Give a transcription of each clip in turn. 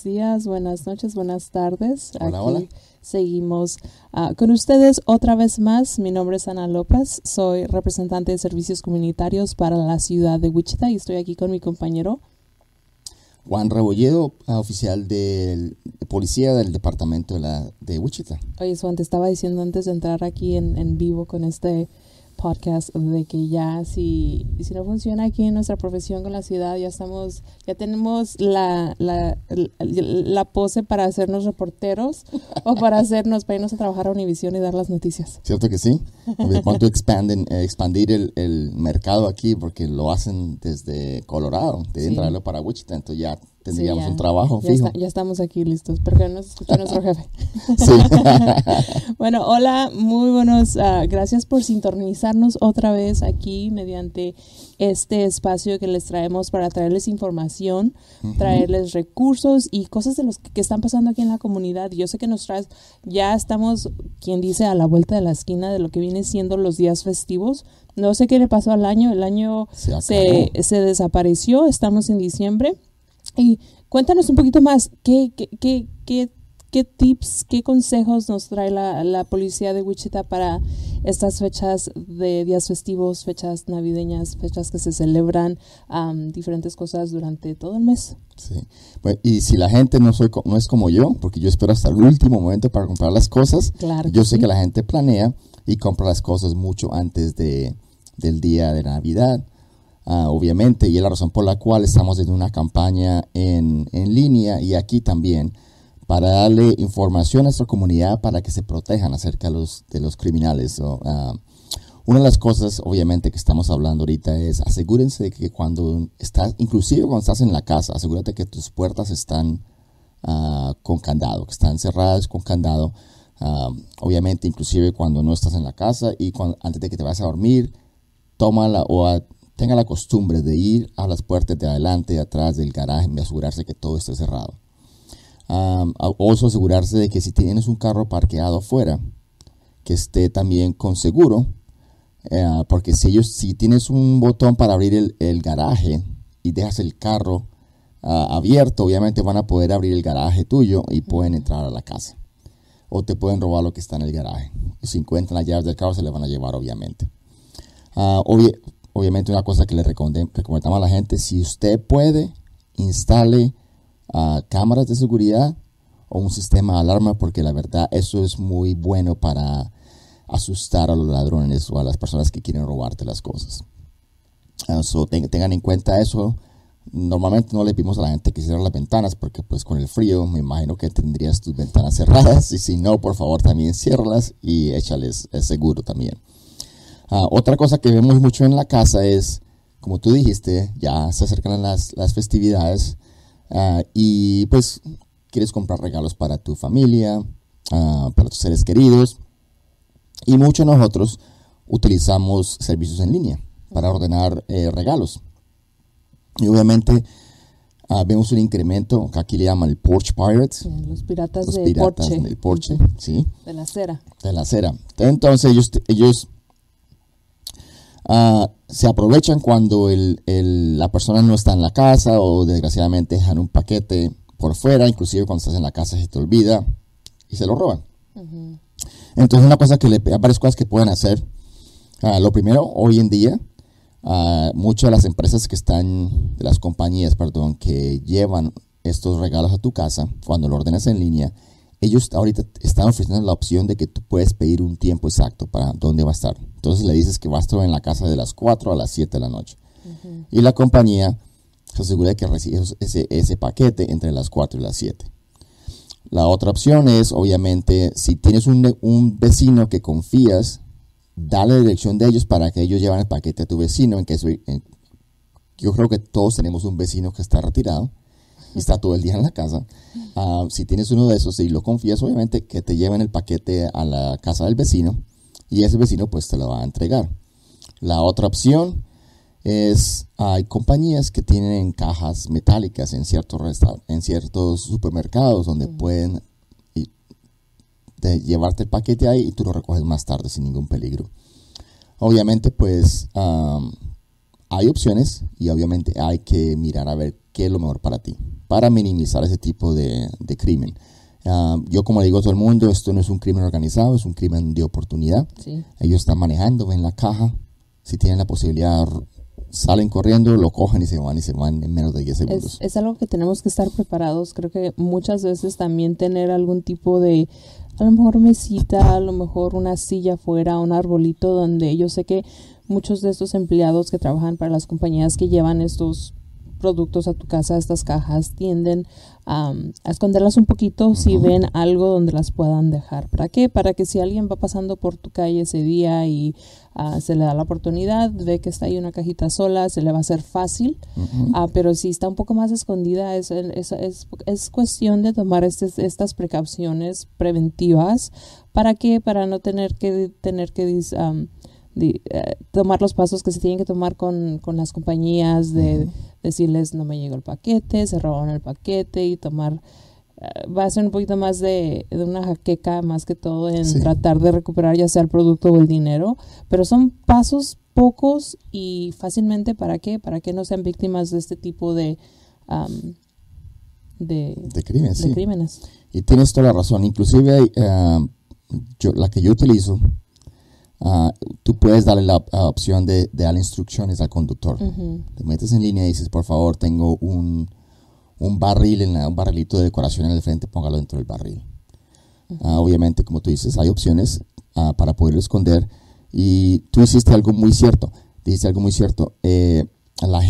buenos días, buenas noches, buenas tardes. Hola, Aquí hola. seguimos ah, con ustedes otra vez más. Mi nombre es Ana López, soy representante de servicios comunitarios para la ciudad de Wichita y estoy aquí con mi compañero. Juan Rebolledo, oficial de policía del departamento de, la, de Wichita. Oye, Juan, te estaba diciendo antes de entrar aquí en, en vivo con este podcast de que ya si, si no funciona aquí en nuestra profesión con la ciudad, ya estamos, ya tenemos la, la, la, la pose para hacernos reporteros o para hacernos, para irnos a trabajar a Univision y dar las noticias. ¿Cierto que sí? De cuánto expanden, eh, expandir el, el mercado aquí, porque lo hacen desde Colorado, deben Sí. traerlo para Wichita, entonces ya tendríamos Sí, ya. un trabajo Ya, fijo. está- ya estamos aquí listos, porque nos escucha nuestro jefe. Sí. Bueno, hola, muy buenos, ah, gracias por sintonizarnos otra vez aquí mediante este espacio que les traemos para traerles información, traerles recursos y cosas de los que, que están pasando aquí en la comunidad. Yo sé que nos traes, ya estamos, quien dice, a la vuelta de la esquina de lo que viene siendo los días festivos. No sé qué le pasó al año, el año Se se, se desapareció, estamos en diciembre. Y cuéntanos un poquito más, ¿qué, qué, qué, qué, qué tips, qué consejos nos trae la, la policía de Wichita para estas fechas de días festivos, fechas navideñas, fechas que se celebran, am, diferentes cosas durante todo el mes? Sí. Bueno, y si la gente no, soy, co- no es como yo, porque yo espero hasta el último momento para comprar las cosas, Claro yo sé sí. que la gente planea y compra las cosas mucho antes de, del día de Navidad, ah, obviamente, y es la razón por la cual estamos en una campaña en, en línea y aquí también para darle información a nuestra comunidad para que se protejan acerca de los, de los criminales. Ah, una de las cosas, obviamente, que estamos hablando ahorita es asegúrense de que cuando estás, inclusive cuando estás en la casa, asegúrate que tus puertas están ah, con candado, que están cerradas con candado. Obviamente, inclusive cuando no estás en la casa y cuando, antes de que te vayas a dormir, tómala o a- tenga la costumbre de ir a las puertas de adelante y atrás del garaje y asegurarse que todo esté cerrado. Um, also asegurarse de que si tienes un carro parqueado afuera, que esté también con seguro, eh, porque si ellos, si tienes un botón para abrir el, el garaje y dejas el carro ah, abierto, obviamente van a poder abrir el garaje tuyo y pueden entrar a la casa. O te pueden robar lo que está en el garaje. Si encuentran las llaves del carro, se le van a llevar, obviamente. Ah, obvi- obviamente una cosa que le recomendamos a la gente, si usted puede, instale ah, cámaras de seguridad o un sistema de alarma, porque la verdad eso es muy bueno para asustar a los ladrones o a las personas que quieren robarte las cosas. Ten- tengan en cuenta eso. Normalmente no le pedimos a la gente que cierre las ventanas porque pues con el frío me imagino que tendrías tus ventanas cerradas y si no, por favor también ciérralas y échales el seguro también. Ah, otra cosa que vemos mucho en la casa es, como tú dijiste, ya se acercan las, las festividades ah, y pues quieres comprar regalos para tu familia, ah, para tus seres queridos y muchos de nosotros utilizamos servicios en línea para ordenar eh, regalos. Y obviamente vemos un incremento que aquí le llaman el Porch Pirates, Los piratas los de piratas Porche, del porche, ¿sí? de la acera. de la acera. Entonces ellos, ellos ah, se aprovechan cuando el- el- la persona no está en la casa o desgraciadamente dejan un paquete por fuera, inclusive cuando estás en la casa se te olvida y se lo roban. Entonces una cosa que le, hay varias cosas que pueden hacer. Ah, lo primero, hoy en día, ah, muchas de las empresas que están, de las compañías, perdón, que llevan estos regalos a tu casa, cuando lo ordenas en línea, ellos ahorita están ofreciendo la opción de que tú puedes pedir un tiempo exacto para dónde va a estar. Entonces le dices que va a estar en la casa de las 4 a las 7 de la noche. Y la compañía se asegura de que recibes ese, ese paquete entre las 4 y las 7. La otra opción es, obviamente, si tienes un, un vecino que confías, dale la dirección de ellos para que ellos lleven el paquete a tu vecino. En que en- yo creo que todos tenemos un vecino que está retirado está todo el día en la casa. Ah, si tienes uno de esos y lo confías, obviamente que te lleven el paquete a la casa del vecino y ese vecino pues te lo va a entregar. La otra opción es, hay compañías que tienen cajas metálicas en ciertos, en ciertos supermercados donde pueden y- de llevarte el paquete ahí y tú lo recoges más tarde sin ningún peligro. Obviamente, pues am, hay opciones y obviamente hay que mirar a ver qué es lo mejor para ti, para minimizar ese tipo de, crimen. Ah, yo como le digo a todo el mundo, esto no es un crimen organizado, es un crimen de oportunidad. Ellos están manejando, ven la caja, si tienen la posibilidad, salen corriendo, lo cogen y se van y se van en menos de 10 segundos. Es, es algo que tenemos que estar preparados. Creo que muchas veces también tener algún tipo de, a lo mejor mesita, a lo mejor una silla afuera, un arbolito donde yo sé que muchos de estos empleados que trabajan para las compañías que llevan estos productos a tu casa, estas cajas, tienden a esconderlas un poquito si ven algo donde las puedan dejar. ¿Para qué? Para que si alguien va pasando por tu calle ese día y ah, se le da la oportunidad, ve que está ahí una cajita sola, se le va a hacer fácil. Ah, pero si está un poco más escondida, es, es, es, cuestión de tomar estas precauciones preventivas. ¿Para qué? Para no tener que, tener que eh, tomar los pasos que se tienen que tomar con, con las compañías, de decirles no me llegó el paquete, se robaron el paquete y tomar... Eh, va a ser un poquito más de, de, una jaqueca más que todo en tratar de recuperar ya sea el producto o el dinero, pero son pasos pocos y fácilmente para qué, para que no sean víctimas de este tipo de... de, de, crímenes, de crímenes. Y tienes toda la razón. Inclusive yo, la que yo utilizo Ah, tú puedes darle la, opción de, de, darle instrucciones al conductor. Te metes en línea y dices, por favor, tengo un, un barril, en un barrilito de decoración en el frente, póngalo dentro del barril. Ah, obviamente, como tú dices, hay opciones uh, para poder esconder. Y tú hiciste algo muy cierto. Dijiste algo muy cierto. Eh, la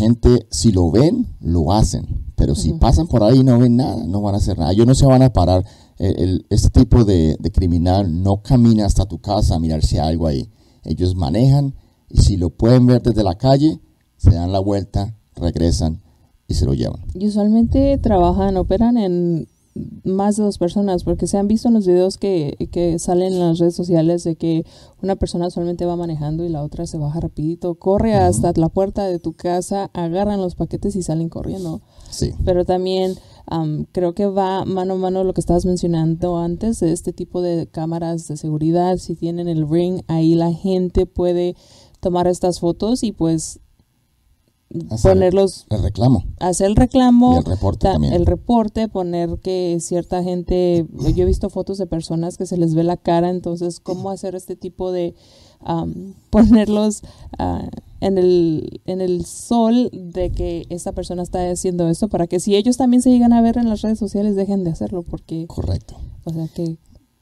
gente, si lo ven, lo hacen. Pero si pasan por ahí y no ven nada, no van a hacer nada. Ellos no se van a parar este tipo de, criminal no camina hasta tu casa a mirar si hay algo ahí. Ellos manejan y si lo pueden ver desde la calle, se dan la vuelta, regresan y se lo llevan. Y usualmente trabajan, operan en más de dos personas, porque se han visto en los videos que, que, salen en las redes sociales de que una persona solamente va manejando y la otra se baja rapidito, corre hasta la puerta de tu casa, agarran los paquetes y salen corriendo. Sí. Pero también creo que va mano a mano lo que estabas mencionando antes de este tipo de cámaras de seguridad. Si tienen el ring, ahí la gente puede tomar estas fotos y pues ponerlos el reclamo. hacer el reclamo y el reporte también. el reporte poner que cierta gente yo he visto fotos de personas que se les ve la cara entonces cómo hacer este tipo de ponerlos uh, en el, en el sol de que esta persona está haciendo esto para que si ellos también se llegan a ver en las redes sociales dejen de hacerlo porque correcto. o sea que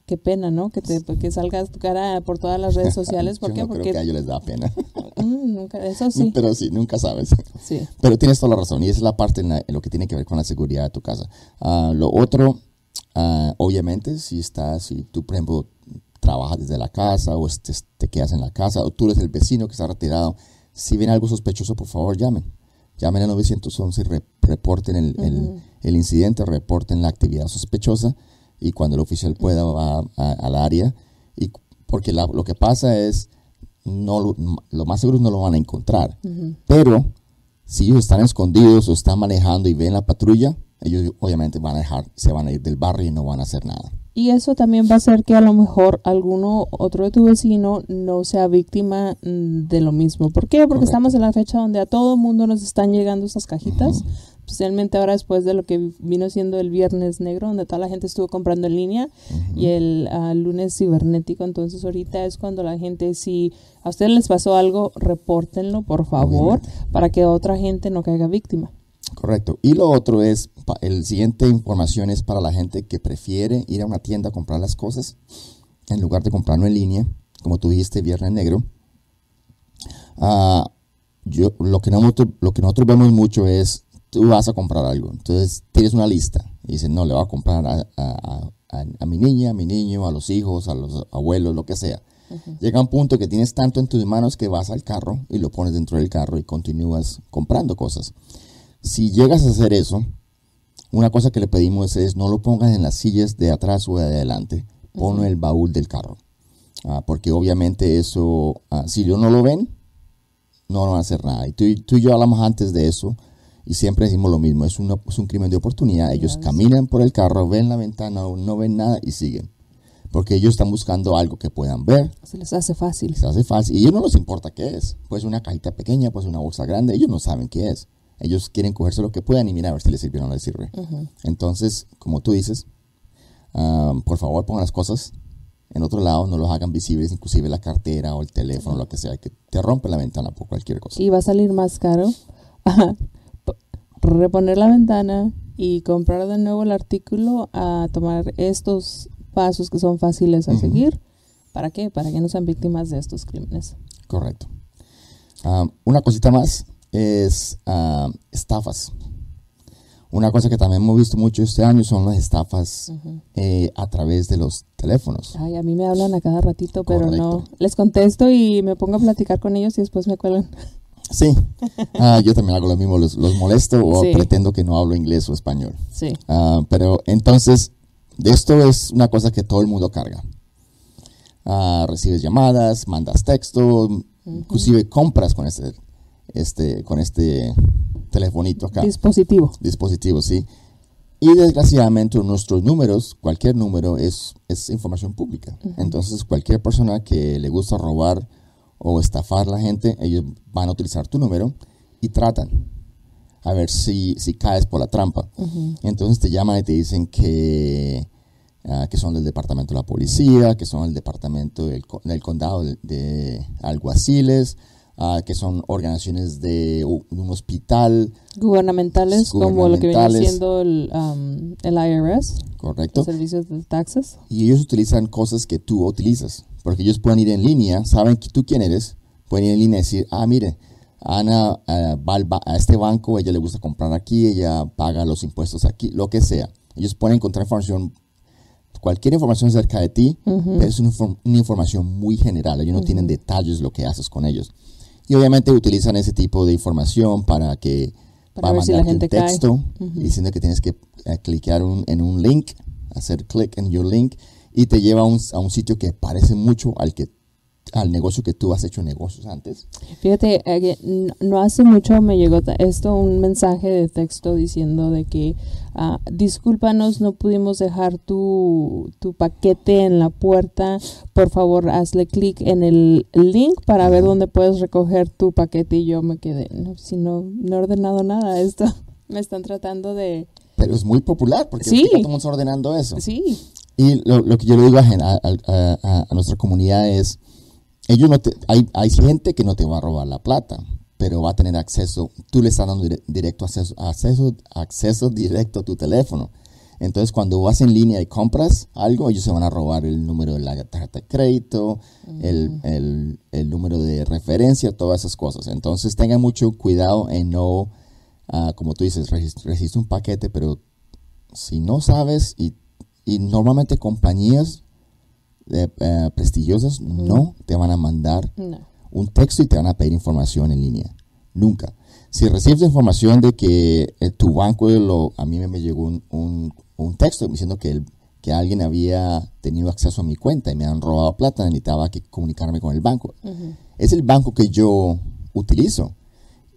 qué pena no que te que salga tu cara por todas las redes sociales ¿por qué? porque creo que a ellos les da pena mm, nunca, eso sí pero sí nunca sabes sí. pero tienes toda la razón y esa es la parte en, lo que tiene que ver con la seguridad de tu casa uh, lo otro uh, obviamente si estás si tú por ejemplo trabajas desde la casa o te, te quedas en la casa o tú eres el vecino que está retirado si ven algo sospechoso, por favor, llamen. Llamen al 911 y reporten el, el, incidente, reporten la actividad sospechosa y cuando el oficial pueda va al área. Y porque lo que pasa es, no lo más seguro no lo van a encontrar. Pero si ellos están escondidos o están manejando y ven la patrulla, ellos obviamente van a dejar, se van a ir del barrio y no van a hacer nada. Y eso también va a hacer que a lo mejor alguno otro de tu vecino no sea víctima mm, de lo mismo. ¿Por qué? Porque estamos en la fecha donde a todo mundo nos están llegando esas cajitas. Especialmente ahora después de lo que vino siendo el viernes negro, donde toda la gente estuvo comprando en línea, y el ah, lunes cibernético. Entonces ahorita es cuando la gente, si a ustedes les pasó algo, repórtenlo, por favor, para que otra gente no caiga víctima. Correcto. Y lo otro es, el siguiente información es para la gente que prefiere ir a una tienda a comprar las cosas en lugar de comprarlo en línea, como tú dijiste, Viernes Negro. Ah, yo, lo, que nosotros, lo que nosotros vemos mucho es, tú vas a comprar algo, entonces tienes una lista y dices, no, le voy a comprar a, mi niña, a mi niño, a los hijos, a los abuelos, lo que sea. Llega un punto que tienes tanto en tus manos que vas al carro y lo pones dentro del carro y continúas comprando cosas. Si llegas a hacer eso, una cosa que le pedimos es no lo pongas en las sillas de atrás o de adelante, ponlo en el baúl del carro. Ah, porque obviamente eso, ah, si ellos no lo ven, no van a hacer nada. Y tú, y yo hablamos antes de eso y siempre decimos lo mismo, es, un crimen de oportunidad. Ellos caminan por el carro, ven la ventana, no ven nada y siguen. porque ellos están buscando algo que puedan ver. Se les hace fácil. Se hace fácil. Y a ellos no les importa qué es. Puede ser una cajita pequeña, puede ser una bolsa grande. Ellos no saben qué es. Ellos quieren cogerse lo que puedan y mirar a ver si les sirve o no les sirve. Entonces, como tú dices, ah, por favor pongan las cosas en otro lado, no los hagan visibles, inclusive la cartera o el teléfono, lo que sea, que te rompe la ventana por cualquier cosa. Y va a salir más caro reponer la ventana y comprar de nuevo el artículo a tomar estos pasos que son fáciles a seguir. ¿Para qué? Para que no sean víctimas de estos crímenes. Correcto. Ah, una cosita más es ah, estafas. Una cosa que también hemos visto mucho este año son las estafas eh, a través de los teléfonos. Ay, a mí me hablan a cada ratito, pero no. Les contesto y me pongo a platicar con ellos y después me cuelgan. Sí, ah, yo también hago lo mismo, los, molesto o pretendo que no hablo inglés o español. Sí. Ah, pero entonces, esto es una cosa que todo el mundo carga. Ah, recibes llamadas, mandas texto, inclusive compras con este, este, con este telefonito acá. Dispositivo. Dispositivo, sí. Y desgraciadamente nuestros números, cualquier número es, es información pública. Entonces cualquier persona que le gusta robar o estafar a la gente, ellos van a utilizar tu número y tratan a ver si, si caes por la trampa. Entonces te llaman y te dicen que, ah, que son del departamento de la policía, que son del departamento del, condado de alguaciles, Ah, que son organizaciones de un hospital. Gubernamentales, como lo que viene siendo el, el IRS. Correcto. servicios de taxes. Y ellos utilizan cosas que tú utilizas, porque ellos pueden ir en línea, saben que tú quién eres, pueden ir en línea y decir, ah, mire, Ana uh, va a este banco, ella le gusta comprar aquí, ella paga los impuestos aquí, lo que sea. Ellos pueden encontrar información cualquier información acerca de ti, pero es una, información muy general. Ellos no tienen detalles de lo que haces con ellos. Y obviamente utilizan ese tipo de información para que para ver si la gente un texto diciendo que tienes que eh, clicar en un link, hacer click en your link y te lleva a un, a un sitio que parece mucho al que al negocio que tú has hecho negocios antes. Fíjate, eh, no hace mucho me llegó esto, un mensaje de texto diciendo de que uh, discúlpanos, no pudimos dejar tu, tu, paquete en la puerta, por favor hazle clic en el link para ver dónde puedes recoger tu paquete y yo me quedé, no, si no, no he ordenado nada, esto me están tratando de... Pero es muy popular porque sí. estamos ordenando eso. Sí. Y lo, lo que yo le digo a, a, a nuestra comunidad es ellos no te, hay, hay gente que no te va a robar la plata, pero va a tener acceso, tú le estás dando directo acceso, acceso, acceso directo a tu teléfono. Entonces, cuando vas en línea y compras algo, ellos se van a robar el número de la tarjeta de crédito, el, el, el, número de referencia, todas esas cosas. Entonces, tengan mucho cuidado en no, uh, como tú dices, registra un paquete, pero si no sabes, y, y normalmente compañías eh, prestigiosas no te van a mandar un texto y te van a pedir información en línea. Nunca. Si recibes información de que eh, tu banco, lo, a mí me llegó un, un, texto diciendo que, el, que alguien había tenido acceso a mi cuenta y me han robado plata, necesitaba que comunicarme con el banco. Es el banco que yo utilizo.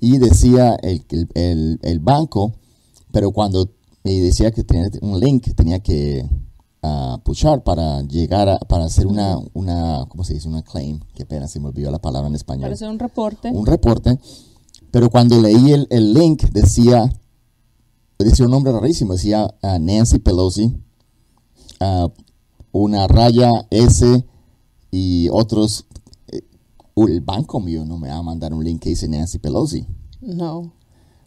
Y decía el, el, el banco, pero cuando me decía que tenía un link, tenía que a pushar para llegar a, para hacer una, una, ¿cómo se dice? Una claim, qué pena, se me olvidó la palabra en español. Para hacer un reporte. Un reporte, pero cuando leí el, el link decía, decía un nombre rarísimo, decía uh, Nancy Pelosi, uh, una raya S y otros, eh, el banco mío no me va a mandar un link que dice Nancy Pelosi. No.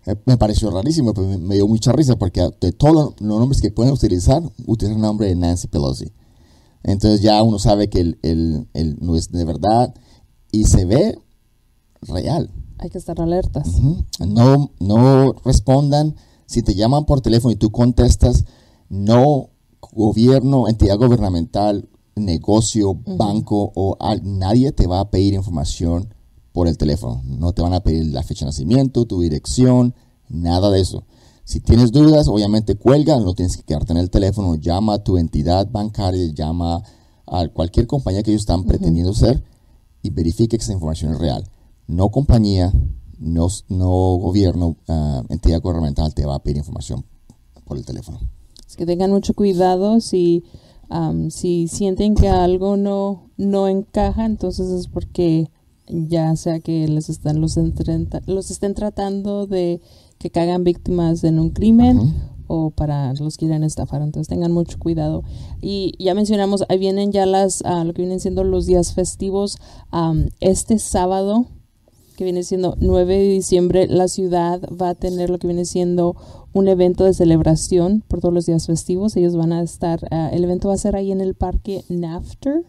Eh, me pareció rarísimo, pero me, dio mucha risa porque de todos los nombres que pueden utilizar, utilizan el nombre de Nancy Pelosi. Entonces ya uno sabe que el, el, no es de verdad y se ve real. Hay que estar alertas. No, no respondan. Si te llaman por teléfono y tú contestas, no gobierno, entidad gubernamental, negocio, banco o nadie te va a pedir información por el teléfono. No te van a pedir la fecha de nacimiento, tu dirección, nada de eso. Si tienes dudas, obviamente cuelga, no tienes que quedarte en el teléfono, llama a tu entidad bancaria, llama a cualquier compañía que ellos están pretendiendo ser y verifique que esa información es real. No compañía, no, no gobierno, ah, entidad gubernamental te va a pedir información por el teléfono. Es que tengan mucho cuidado si si sienten que algo no, no encaja, entonces es porque ya sea que les están los, los estén tratando de que caigan víctimas en un crimen o para los quieren estafar. Entonces tengan mucho cuidado. Y ya mencionamos, ahí vienen ya las, ah, lo que vienen siendo los días festivos. Am, este sábado, que viene siendo 9 de diciembre, la ciudad va a tener lo que viene siendo un evento de celebración por todos los días festivos. Ellos van a estar, ah, el evento va a ser ahí en el parque Nafter,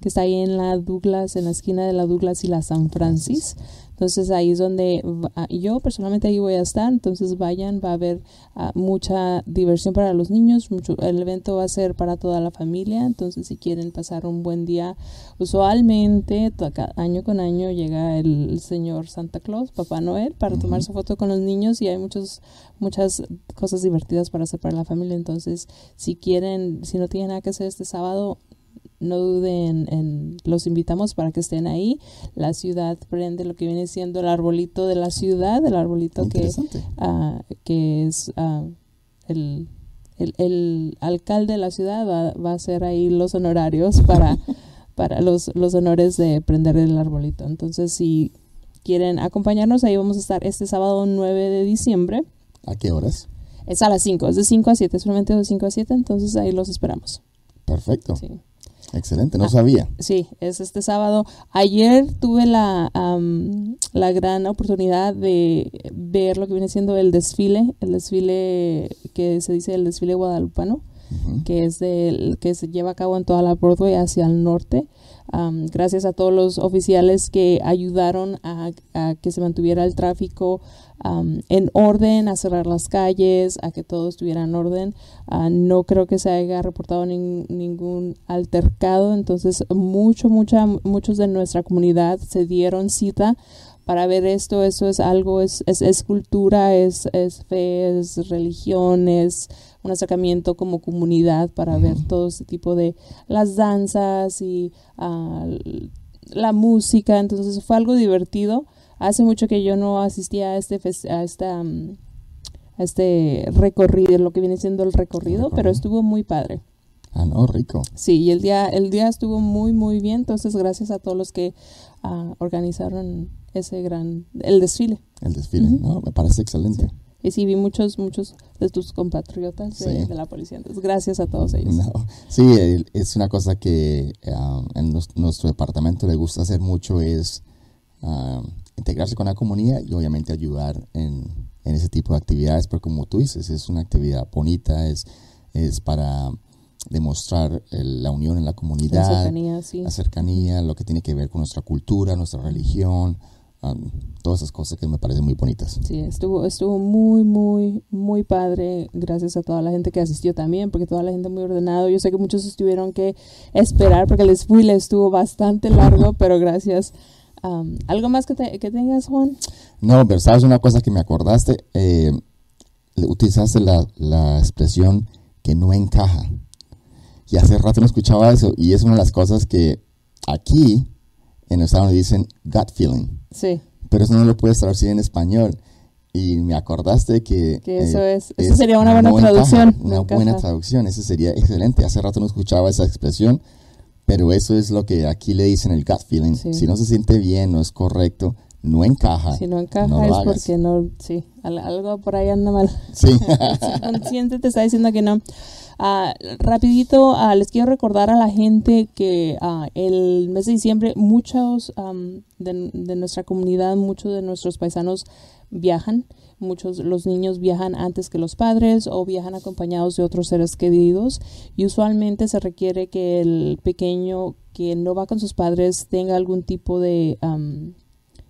que está ahí en la Douglas, en la esquina de la Douglas y la San Francis. Entonces ahí es donde ah, yo personalmente ahí voy a estar. Entonces vayan, va a haber ah, mucha diversión para los niños. Mucho, el evento va a ser para toda la familia. Entonces si quieren pasar un buen día, usualmente año con año llega el, el señor Santa Claus, Papá Noel, para tomar su foto con los niños y hay muchos, muchas cosas divertidas para hacer para la familia. Entonces si quieren, si no tienen nada que hacer este sábado, no duden en, los invitamos para que estén ahí. La ciudad prende lo que viene siendo el arbolito de la ciudad, el arbolito que, ah, que es ah, el, el, el alcalde de la ciudad va, va a hacer ahí los honorarios para, para los, los honores de prender el arbolito. Entonces, si quieren acompañarnos, ahí vamos a estar este sábado 9 de diciembre. ¿A qué horas? Es a las 5, es de 5 a 7, es solamente de 5 a 7, entonces ahí los esperamos. Perfecto. Sí. Excelente, no Ah. sabía. Sí, es este sábado. Ayer tuve la, la gran oportunidad de ver lo que viene siendo el desfile, el desfile que se dice el desfile guadalupano, que es del, que se lleva a cabo en toda la Broadway hacia el norte. Gracias a todos los oficiales que ayudaron a, que se mantuviera el tráfico en orden, a cerrar las calles, a que todo estuviera en orden. Ah, no creo que se haya reportado nin- ningún altercado, entonces mucho, mucha, muchos de nuestra comunidad se dieron cita para ver esto. Esto es algo, es, es, es cultura, es, es fe, es religión, es un acercamiento como comunidad para ver todo este tipo de las danzas y ah, la música. Entonces fue algo divertido. Hace mucho que yo no asistía a este a esta mm, a este recorrido, lo que viene siendo el recorrido, pero estuvo muy padre. Ah, no, rico. Sí, y el día, el día estuvo muy, muy bien. Entonces, gracias a todos los que ah, organizaron ese gran, el desfile. El desfile, ¿no? Me parece excelente. Y sí, vi muchos, muchos de tus compatriotas de, Sí. de la policía. Entonces, gracias a todos ellos. No. Sí, es una cosa que ah, en nos- nuestro departamento le gusta hacer mucho es ah, integrarse con la comunidad y obviamente ayudar en, en ese tipo de actividades, pero como tú dices, es una actividad bonita, es, es para demostrar el- la unión en la La comunidad, cercanía, sí. la cercanía, lo que tiene que ver con nuestra cultura, nuestra religión, um, todas esas cosas que me parecen muy bonitas. Sí, estuvo, estuvo muy, muy, muy padre. Gracias a toda la gente que asistió también, porque toda la gente muy ordenado. Yo sé que muchos tuvieron que esperar porque el desfile estuvo bastante largo, pero gracias. Am, ¿Algo más que, te- que tengas, Juan? No, pero sabes una cosa que me acordaste, Eh, utilizaste la, la expresión que no encaja. Y hace rato no escuchaba eso y es una de las cosas que aquí en Estados Unidos dicen gut feeling, Sí, pero eso no lo puedes traducir en español. Y me acordaste que... que eso eh, es, eso sería una buena encaja, traducción. una buena traducción, eso sería excelente. Hace rato no escuchaba esa expresión, pero eso es lo que aquí le dicen el gut feeling. Sí. Si no se siente bien, no es correcto, no encaja. Si no encaja no es porque no, sí, al- algo por ahí anda mal. Sí. El subconsciente te está diciendo que no. Ah, rapidito, ah, les quiero recordar a la gente que ah, el mes de diciembre muchos am, de, de nuestra comunidad, muchos de nuestros paisanos viajan. Muchos, los niños viajan antes que los padres o viajan acompañados de otros seres queridos y usualmente se requiere que el pequeño que no va con sus padres tenga algún tipo de, am,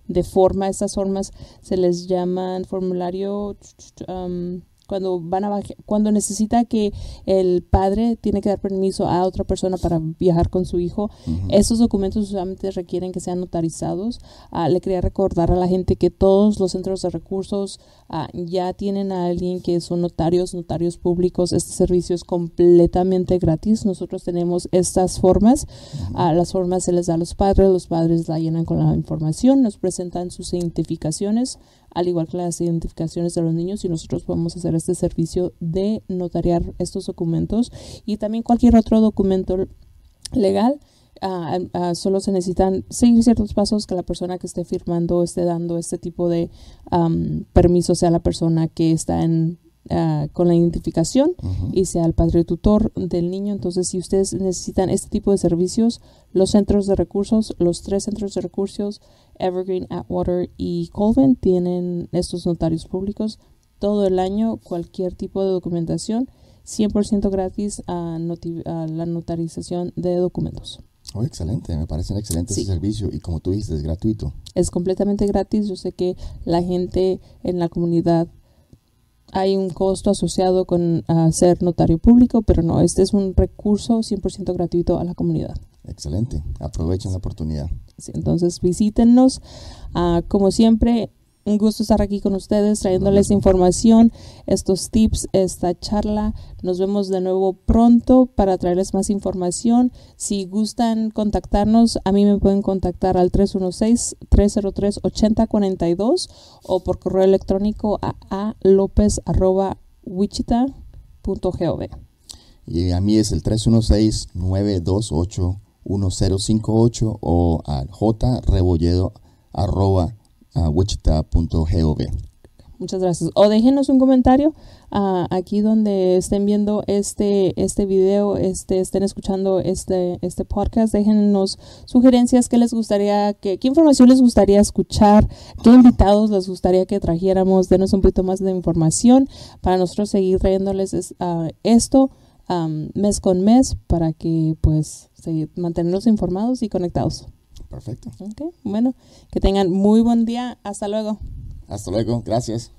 de forma. Estas formas se les llaman formulario am, cuando van a cuando necesita que el padre tiene que dar permiso a otra persona para viajar con su hijo. Estos documentos usualmente requieren que sean notarizados. Ah, le quería recordar a la gente que todos los centros de recursos ah, ya tienen a alguien que son notarios, notarios públicos. Este servicio es completamente gratis. Nosotros tenemos estas formas. Ah, las formas se les da a los padres, los padres la llenan con la información, nos presentan sus identificaciones. Al igual que las identificaciones de los niños y nosotros podemos hacer este servicio de notariar estos documentos y también cualquier otro documento legal. Ah, ah, solo se necesitan seguir ciertos pasos que la persona que esté firmando esté dando este tipo de permiso sea la persona que está en Ah, con la identificación y sea el padre tutor del niño. Entonces, si ustedes necesitan este tipo de servicios, los centros de recursos, los tres centros de recursos, Evergreen, Atwater y Colvin, tienen estos notarios públicos todo el año, cualquier tipo de documentación, 100% gratis a, la notarización de documentos. Oh, excelente, me parece un excelente servicio y como tú dices, es gratuito. Es completamente gratis. Yo sé que la gente en la comunidad hay un costo asociado con ser notario público, pero no, este es un recurso 100% gratuito a la comunidad. Excelente, aprovechen la oportunidad. entonces visítenos. Ah, como siempre, un gusto estar aquí con ustedes trayéndoles información, estos tips, esta charla. Nos vemos de nuevo pronto para traerles más información. Si gustan contactarnos, a mí me pueden contactar al 316-303-8042 o por correo electrónico a alopez.wichita.gov. Y a mí es el 316-928-1058 o al jrebolledo.com Muchas gracias. O déjenos un comentario uh, aquí donde estén viendo este, este video, este, estén escuchando este, este podcast. Déjenos sugerencias, qué les gustaría, qué, qué información les gustaría escuchar, qué invitados les gustaría que trajéramos. Denos un poquito más de información para nosotros seguir trayéndoles uh, esto um, mes con mes para que pues mantenerlos informados y conectados. Perfecto. Bueno, que tengan muy buen día. Hasta luego. Hasta luego. Gracias.